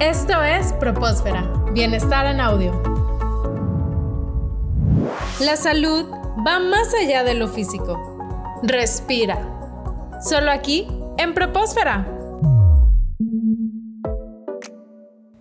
Esto es Propósfera, Bienestar en Audio. La salud va más allá de lo físico. Respira. Solo aquí, en Propósfera.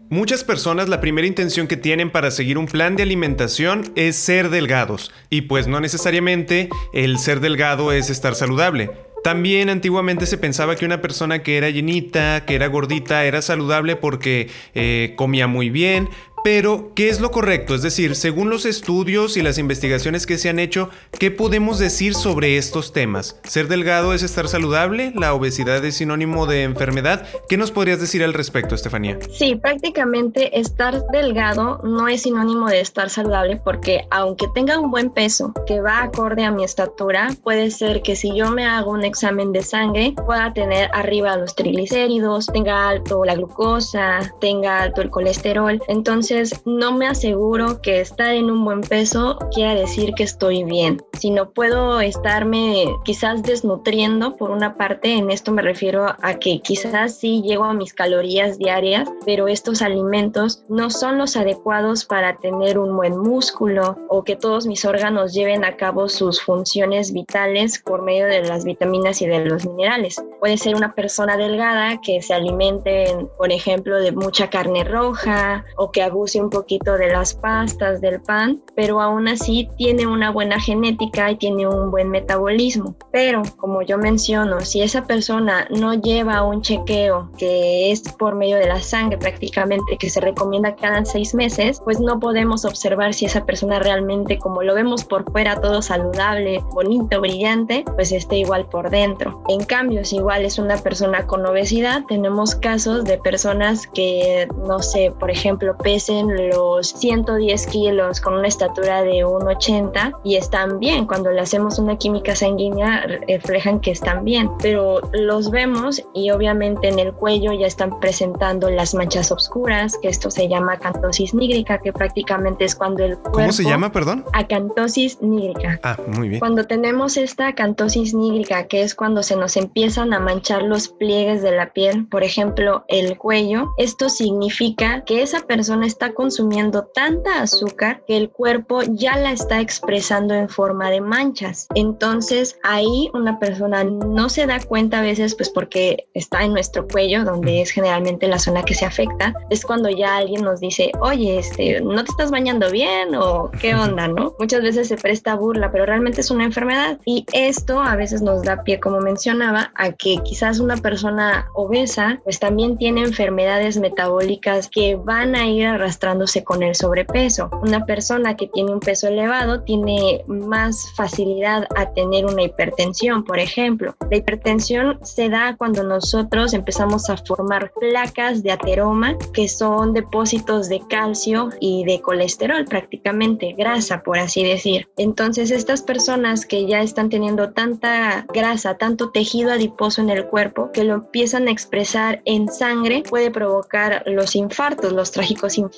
Muchas personas la primera intención que tienen para seguir un plan de alimentación es ser delgados, y pues no necesariamente el ser delgado es estar saludable. También antiguamente se pensaba que una persona que era llenita, que era gordita, era saludable porque eh, comía muy bien, pero, ¿qué es lo correcto? Es decir, según los estudios y las investigaciones que se han hecho, ¿qué podemos decir sobre estos temas? ¿Ser delgado es estar saludable? ¿La obesidad es sinónimo de enfermedad? ¿Qué nos podrías decir al respecto, Estefanía? Sí, prácticamente estar delgado no es sinónimo de estar saludable porque aunque tenga un buen peso que va acorde a mi estatura, puede ser que si yo me hago un examen de sangre pueda tener arriba los triglicéridos, tenga alto la glucosa, tenga alto el colesterol. Entonces, no me aseguro que estar en un buen peso quiera decir que estoy bien, sino puedo estarme quizás desnutriendo por una parte, en esto me refiero a que quizás sí llego a mis calorías diarias, pero estos alimentos no son los adecuados para tener un buen músculo o que todos mis órganos lleven a cabo sus funciones vitales por medio de las vitaminas y de los minerales. Puede ser una persona delgada que se alimente, por ejemplo, de mucha carne roja o que abuse un poquito de las pastas, del pan, pero aún así tiene una buena genética y tiene un buen metabolismo. Pero, como yo menciono, si esa persona no lleva un chequeo que es por medio de la sangre prácticamente, que se recomienda cada seis meses, pues no podemos observar si esa persona realmente, como lo vemos por fuera, todo saludable, bonito, brillante, pues esté igual por dentro. En cambio, si igual es una persona con obesidad, tenemos casos de personas que, no sé, por ejemplo, los 110 kilos con una estatura de 1,80 y están bien. Cuando le hacemos una química sanguínea, reflejan que están bien, pero los vemos y obviamente en el cuello ya están presentando las manchas oscuras, que esto se llama acantosis nígrica, que prácticamente es cuando el cuerpo... ¿Cómo se llama, perdón? Acantosis nígrica. Ah, muy bien. Cuando tenemos esta acantosis nígrica, que es cuando se nos empiezan a manchar los pliegues de la piel, por ejemplo, el cuello, esto significa que esa persona está consumiendo tanta azúcar que el cuerpo ya la está expresando en forma de manchas. Entonces ahí una persona no se da cuenta a veces pues porque está en nuestro cuello donde es generalmente la zona que se afecta. Es cuando ya alguien nos dice, oye, este, ¿no te estás bañando bien o qué onda, no? Muchas veces se presta burla, pero realmente es una enfermedad y esto a veces nos da pie, como mencionaba, a que quizás una persona obesa pues también tiene enfermedades metabólicas que van a ir arrastrándose con el sobrepeso. Una persona que tiene un peso elevado tiene más facilidad a tener una hipertensión, por ejemplo. La hipertensión se da cuando nosotros empezamos a formar placas de ateroma, que son depósitos de calcio y de colesterol, prácticamente grasa, por así decir. Entonces, estas personas que ya están teniendo tanta grasa, tanto tejido adiposo en el cuerpo, que lo empiezan a expresar en sangre, puede provocar los infartos, los trágicos infartos.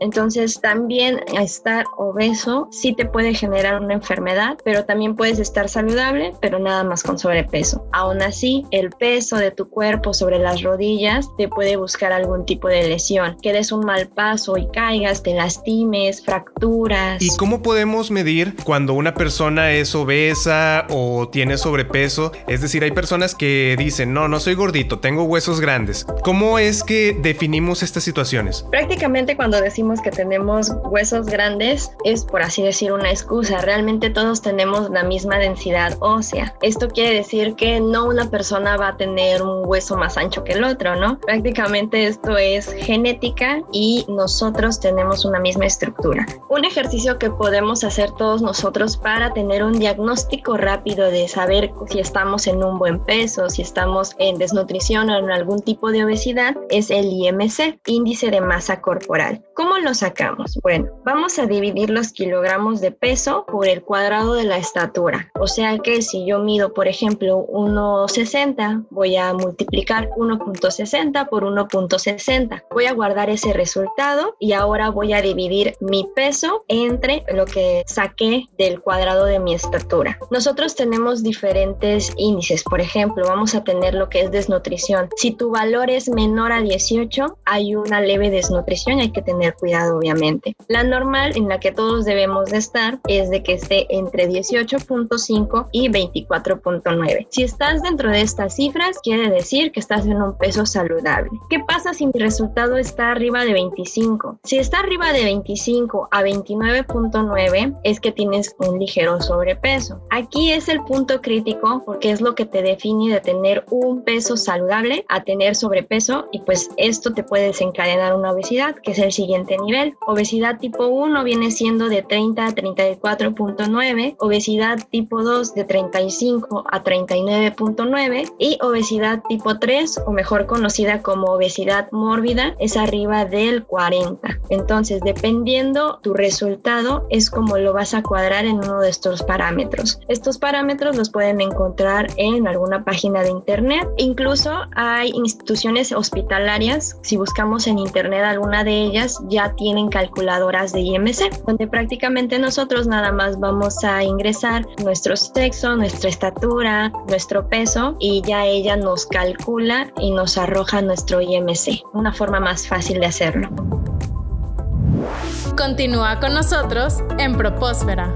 Entonces, también estar obeso sí te puede generar una enfermedad, pero también puedes estar saludable, pero nada más con sobrepeso. Aún así, el peso de tu cuerpo sobre las rodillas te puede buscar algún tipo de lesión, que des un mal paso y caigas, te lastimes, fracturas. ¿Y cómo podemos medir cuando una persona es obesa o tiene sobrepeso? Es decir, hay personas que dicen, no, no soy gordito, tengo huesos grandes. ¿Cómo es que definimos estas situaciones? Prácticamente cuando decimos que tenemos huesos grandes es por así decir una excusa. Realmente todos tenemos la misma densidad ósea. Esto quiere decir que no una persona va a tener un hueso más ancho que el otro, ¿no? Prácticamente esto es genética y nosotros tenemos una misma estructura. Un ejercicio que podemos hacer todos nosotros para tener un diagnóstico rápido de saber si estamos en un buen peso, si estamos en desnutrición o en algún tipo de obesidad es el IMC, índice de masa corporal corporal. ¿Cómo lo sacamos? Bueno, vamos a dividir los kilogramos de peso por el cuadrado de la estatura. O sea que si yo mido, por ejemplo, 1,60, voy a multiplicar 1.60 por 1.60. Voy a guardar ese resultado y ahora voy a dividir mi peso entre lo que saqué del cuadrado de mi estatura. Nosotros tenemos diferentes índices. Por ejemplo, vamos a tener lo que es desnutrición. Si tu valor es menor a 18, hay una leve desnutrición, que tener cuidado obviamente. La normal en la que todos debemos de estar es de que esté entre 18.5 y 24.9. Si estás dentro de estas cifras, quiere decir que estás en un peso saludable. ¿Qué pasa si mi resultado está arriba de 25? Si está arriba de 25 a 29.9 es que tienes un ligero sobrepeso. Aquí es el punto crítico porque es lo que te define de tener un peso saludable a tener sobrepeso y pues esto te puede desencadenar una obesidad que es el siguiente nivel. Obesidad tipo 1 viene siendo de 30 a 34.9, obesidad tipo 2 de 35 a 39.9 y obesidad tipo 3 o mejor conocida como obesidad mórbida es arriba del 40. Entonces, dependiendo tu resultado es como lo vas a cuadrar en uno de estos parámetros. Estos parámetros los pueden encontrar en alguna página de internet. Incluso hay instituciones hospitalarias, si buscamos en internet alguna ellas, ya tienen calculadoras de IMC, donde prácticamente nosotros nada más vamos a ingresar nuestro sexo, nuestra estatura, nuestro peso y ya ella nos calcula y nos arroja nuestro IMC, una forma más fácil de hacerlo. Continúa con nosotros en Propósfera.